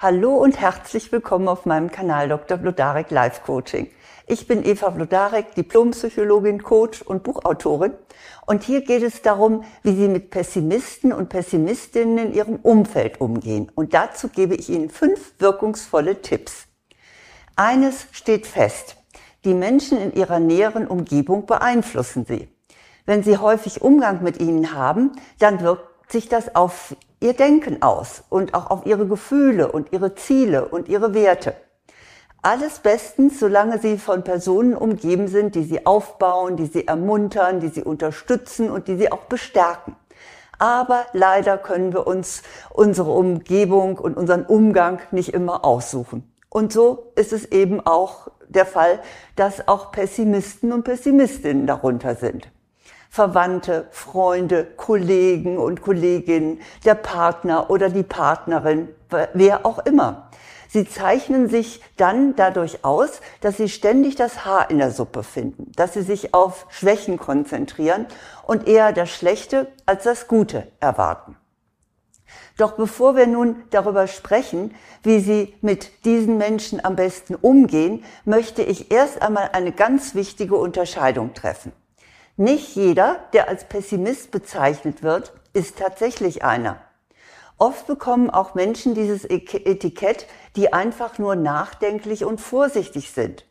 Hallo und herzlich willkommen auf meinem Kanal Dr. Blodarek Life Coaching. Ich bin Eva Blodarek, Diplompsychologin, Coach und Buchautorin. Und hier geht es darum, wie Sie mit Pessimisten und Pessimistinnen in Ihrem Umfeld umgehen. Und dazu gebe ich Ihnen fünf wirkungsvolle Tipps. Eines steht fest. Die Menschen in ihrer näheren Umgebung beeinflussen Sie. Wenn Sie häufig Umgang mit ihnen haben, dann wirkt sich das auf ihr Denken aus und auch auf ihre Gefühle und ihre Ziele und ihre Werte. Alles bestens, solange sie von Personen umgeben sind, die sie aufbauen, die sie ermuntern, die sie unterstützen und die sie auch bestärken. Aber leider können wir uns unsere Umgebung und unseren Umgang nicht immer aussuchen. Und so ist es eben auch der Fall, dass auch Pessimisten und Pessimistinnen darunter sind. Verwandte, Freunde, Kollegen und Kolleginnen, der Partner oder die Partnerin, wer auch immer. Sie zeichnen sich dann dadurch aus, dass sie ständig das Haar in der Suppe finden, dass sie sich auf Schwächen konzentrieren und eher das Schlechte als das Gute erwarten. Doch bevor wir nun darüber sprechen, wie Sie mit diesen Menschen am besten umgehen, möchte ich erst einmal eine ganz wichtige Unterscheidung treffen. Nicht jeder, der als Pessimist bezeichnet wird, ist tatsächlich einer. Oft bekommen auch Menschen dieses Etikett, die einfach nur nachdenklich und vorsichtig sind,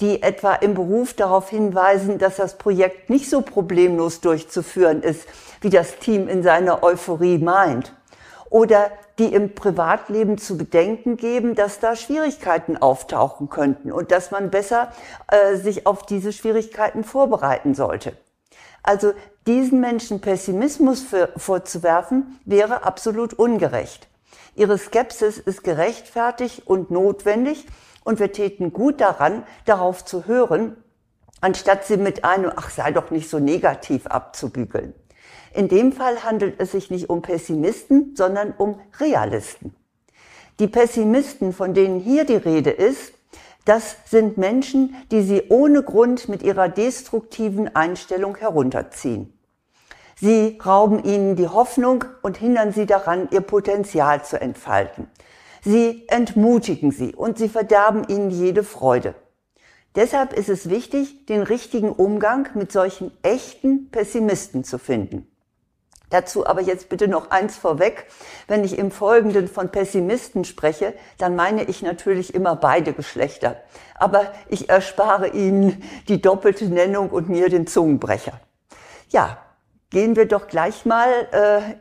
die etwa im Beruf darauf hinweisen, dass das Projekt nicht so problemlos durchzuführen ist, wie das Team in seiner Euphorie meint, oder die im Privatleben zu bedenken geben, dass da Schwierigkeiten auftauchen könnten und dass man besser äh, sich auf diese Schwierigkeiten vorbereiten sollte. Also diesen Menschen Pessimismus für, vorzuwerfen, wäre absolut ungerecht. Ihre Skepsis ist gerechtfertigt und notwendig und wir täten gut daran, darauf zu hören, anstatt sie mit einem, ach sei doch nicht so negativ abzubügeln. In dem Fall handelt es sich nicht um Pessimisten, sondern um Realisten. Die Pessimisten, von denen hier die Rede ist, das sind Menschen, die sie ohne Grund mit ihrer destruktiven Einstellung herunterziehen. Sie rauben ihnen die Hoffnung und hindern sie daran, ihr Potenzial zu entfalten. Sie entmutigen sie und sie verderben ihnen jede Freude. Deshalb ist es wichtig, den richtigen Umgang mit solchen echten Pessimisten zu finden. Dazu aber jetzt bitte noch eins vorweg. Wenn ich im Folgenden von Pessimisten spreche, dann meine ich natürlich immer beide Geschlechter. Aber ich erspare Ihnen die doppelte Nennung und mir den Zungenbrecher. Ja, gehen wir doch gleich mal äh,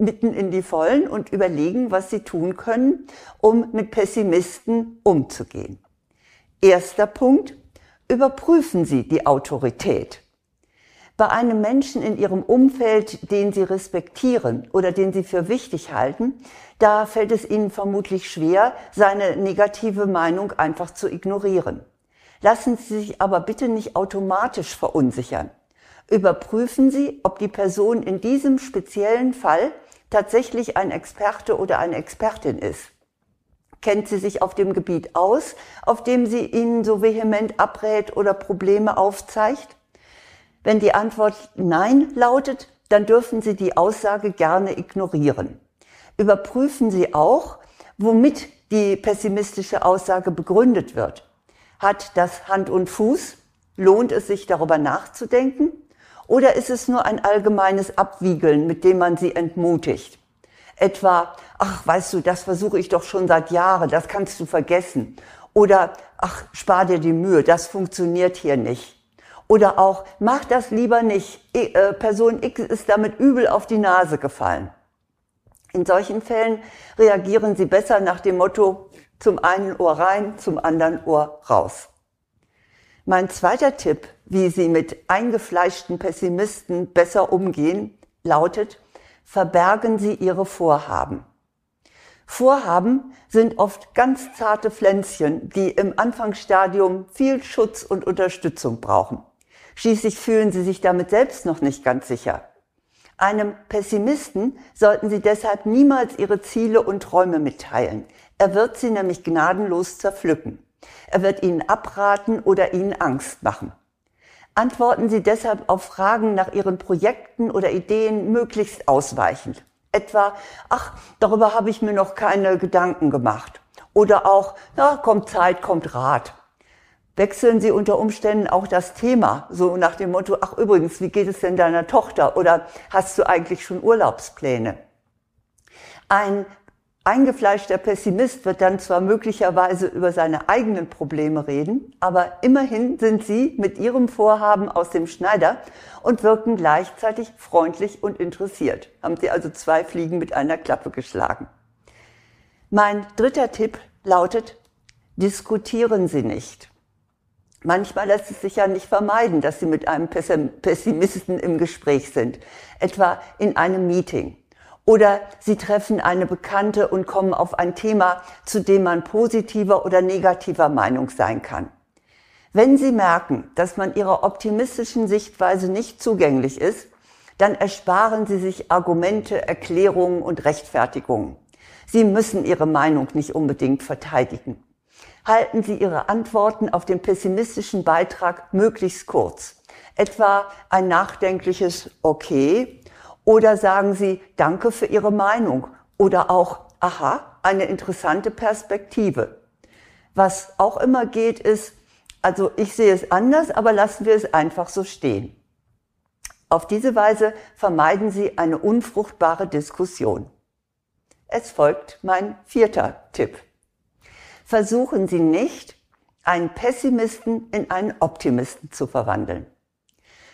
mitten in die Vollen und überlegen, was Sie tun können, um mit Pessimisten umzugehen. Erster Punkt, überprüfen Sie die Autorität bei einem Menschen in ihrem Umfeld, den sie respektieren oder den sie für wichtig halten, da fällt es ihnen vermutlich schwer, seine negative Meinung einfach zu ignorieren. Lassen Sie sich aber bitte nicht automatisch verunsichern. Überprüfen Sie, ob die Person in diesem speziellen Fall tatsächlich ein Experte oder eine Expertin ist. Kennt sie sich auf dem Gebiet aus, auf dem sie Ihnen so vehement abrät oder Probleme aufzeigt? Wenn die Antwort Nein lautet, dann dürfen Sie die Aussage gerne ignorieren. Überprüfen Sie auch, womit die pessimistische Aussage begründet wird. Hat das Hand und Fuß? Lohnt es sich darüber nachzudenken? Oder ist es nur ein allgemeines Abwiegeln, mit dem man sie entmutigt? Etwa, ach, weißt du, das versuche ich doch schon seit Jahren, das kannst du vergessen. Oder, ach, spar dir die Mühe, das funktioniert hier nicht. Oder auch, mach das lieber nicht. Äh, Person X ist damit übel auf die Nase gefallen. In solchen Fällen reagieren Sie besser nach dem Motto, zum einen Ohr rein, zum anderen Ohr raus. Mein zweiter Tipp, wie Sie mit eingefleischten Pessimisten besser umgehen, lautet, verbergen Sie Ihre Vorhaben. Vorhaben sind oft ganz zarte Pflänzchen, die im Anfangsstadium viel Schutz und Unterstützung brauchen. Schließlich fühlen sie sich damit selbst noch nicht ganz sicher. Einem Pessimisten sollten Sie deshalb niemals Ihre Ziele und Träume mitteilen. Er wird sie nämlich gnadenlos zerpflücken. Er wird Ihnen abraten oder Ihnen Angst machen. Antworten Sie deshalb auf Fragen nach Ihren Projekten oder Ideen möglichst ausweichend. Etwa, ach, darüber habe ich mir noch keine Gedanken gemacht. Oder auch, na, kommt Zeit, kommt Rat. Wechseln Sie unter Umständen auch das Thema, so nach dem Motto, ach übrigens, wie geht es denn deiner Tochter? Oder hast du eigentlich schon Urlaubspläne? Ein eingefleischter Pessimist wird dann zwar möglicherweise über seine eigenen Probleme reden, aber immerhin sind Sie mit Ihrem Vorhaben aus dem Schneider und wirken gleichzeitig freundlich und interessiert. Haben Sie also zwei Fliegen mit einer Klappe geschlagen. Mein dritter Tipp lautet, diskutieren Sie nicht. Manchmal lässt es sich ja nicht vermeiden, dass Sie mit einem Pessimisten im Gespräch sind, etwa in einem Meeting. Oder Sie treffen eine Bekannte und kommen auf ein Thema, zu dem man positiver oder negativer Meinung sein kann. Wenn Sie merken, dass man Ihrer optimistischen Sichtweise nicht zugänglich ist, dann ersparen Sie sich Argumente, Erklärungen und Rechtfertigungen. Sie müssen Ihre Meinung nicht unbedingt verteidigen. Halten Sie Ihre Antworten auf den pessimistischen Beitrag möglichst kurz. Etwa ein nachdenkliches Okay oder sagen Sie Danke für Ihre Meinung oder auch Aha, eine interessante Perspektive. Was auch immer geht, ist, also ich sehe es anders, aber lassen wir es einfach so stehen. Auf diese Weise vermeiden Sie eine unfruchtbare Diskussion. Es folgt mein vierter Tipp. Versuchen Sie nicht, einen Pessimisten in einen Optimisten zu verwandeln.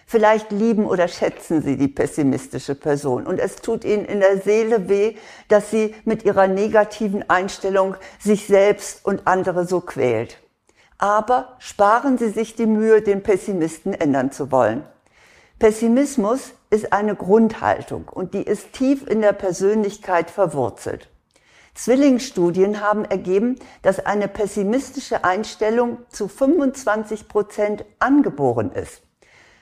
Vielleicht lieben oder schätzen Sie die pessimistische Person und es tut Ihnen in der Seele weh, dass sie mit ihrer negativen Einstellung sich selbst und andere so quält. Aber sparen Sie sich die Mühe, den Pessimisten ändern zu wollen. Pessimismus ist eine Grundhaltung und die ist tief in der Persönlichkeit verwurzelt. Zwillingsstudien haben ergeben, dass eine pessimistische Einstellung zu 25 Prozent angeboren ist.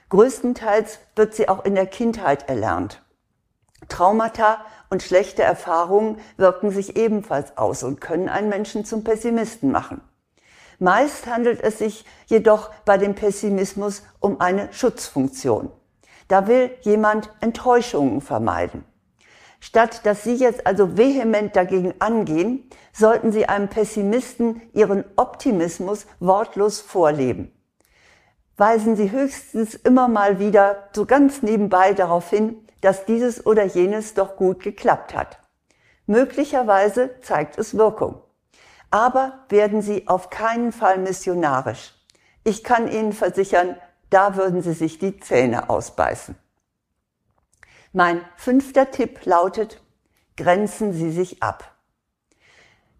Größtenteils wird sie auch in der Kindheit erlernt. Traumata und schlechte Erfahrungen wirken sich ebenfalls aus und können einen Menschen zum Pessimisten machen. Meist handelt es sich jedoch bei dem Pessimismus um eine Schutzfunktion. Da will jemand Enttäuschungen vermeiden. Statt dass Sie jetzt also vehement dagegen angehen, sollten Sie einem Pessimisten Ihren Optimismus wortlos vorleben weisen sie höchstens immer mal wieder so ganz nebenbei darauf hin, dass dieses oder jenes doch gut geklappt hat. Möglicherweise zeigt es Wirkung. Aber werden sie auf keinen Fall missionarisch. Ich kann Ihnen versichern, da würden Sie sich die Zähne ausbeißen. Mein fünfter Tipp lautet, grenzen Sie sich ab.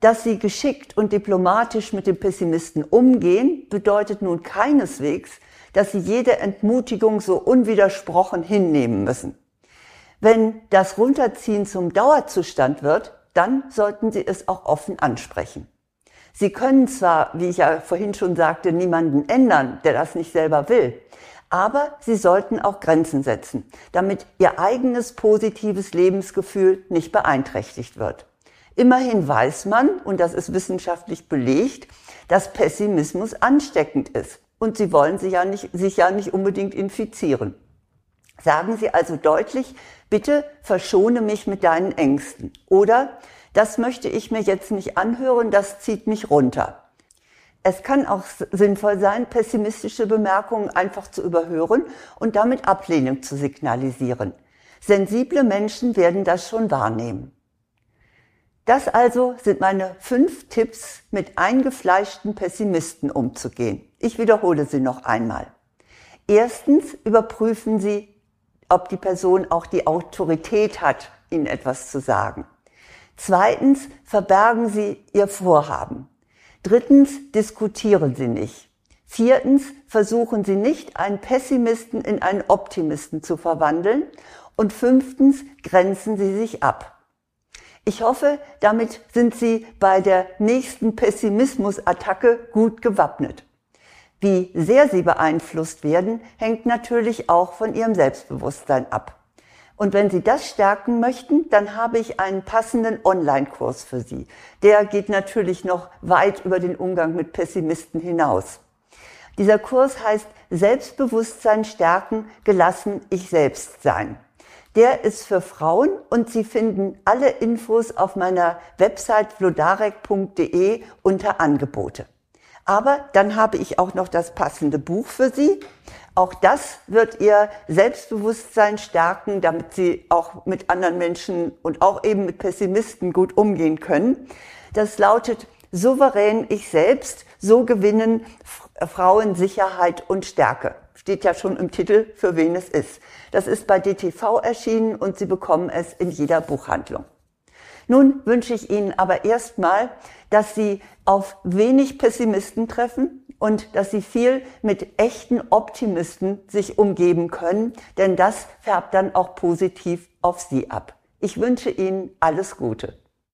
Dass Sie geschickt und diplomatisch mit dem Pessimisten umgehen, bedeutet nun keineswegs, dass Sie jede Entmutigung so unwidersprochen hinnehmen müssen. Wenn das Runterziehen zum Dauerzustand wird, dann sollten Sie es auch offen ansprechen. Sie können zwar, wie ich ja vorhin schon sagte, niemanden ändern, der das nicht selber will, aber Sie sollten auch Grenzen setzen, damit Ihr eigenes positives Lebensgefühl nicht beeinträchtigt wird. Immerhin weiß man, und das ist wissenschaftlich belegt, dass Pessimismus ansteckend ist. Und Sie wollen sich ja nicht, sich ja nicht unbedingt infizieren. Sagen Sie also deutlich, bitte verschone mich mit deinen Ängsten. Oder, das möchte ich mir jetzt nicht anhören, das zieht mich runter. Es kann auch sinnvoll sein, pessimistische Bemerkungen einfach zu überhören und damit Ablehnung zu signalisieren. Sensible Menschen werden das schon wahrnehmen. Das also sind meine fünf Tipps, mit eingefleischten Pessimisten umzugehen. Ich wiederhole sie noch einmal. Erstens überprüfen Sie, ob die Person auch die Autorität hat, Ihnen etwas zu sagen. Zweitens verbergen Sie Ihr Vorhaben. Drittens diskutieren Sie nicht. Viertens versuchen Sie nicht, einen Pessimisten in einen Optimisten zu verwandeln. Und fünftens grenzen Sie sich ab. Ich hoffe, damit sind Sie bei der nächsten Pessimismusattacke gut gewappnet. Wie sehr Sie beeinflusst werden, hängt natürlich auch von Ihrem Selbstbewusstsein ab. Und wenn Sie das stärken möchten, dann habe ich einen passenden Online-Kurs für Sie. Der geht natürlich noch weit über den Umgang mit Pessimisten hinaus. Dieser Kurs heißt Selbstbewusstsein stärken, gelassen ich selbst sein. Der ist für Frauen und Sie finden alle Infos auf meiner Website flodarek.de unter Angebote. Aber dann habe ich auch noch das passende Buch für Sie. Auch das wird Ihr Selbstbewusstsein stärken, damit Sie auch mit anderen Menschen und auch eben mit Pessimisten gut umgehen können. Das lautet Souverän ich selbst, so gewinnen Frauen Sicherheit und Stärke. Steht ja schon im Titel, für wen es ist. Das ist bei DTV erschienen und Sie bekommen es in jeder Buchhandlung. Nun wünsche ich Ihnen aber erstmal, dass Sie auf wenig Pessimisten treffen und dass Sie viel mit echten Optimisten sich umgeben können, denn das färbt dann auch positiv auf Sie ab. Ich wünsche Ihnen alles Gute.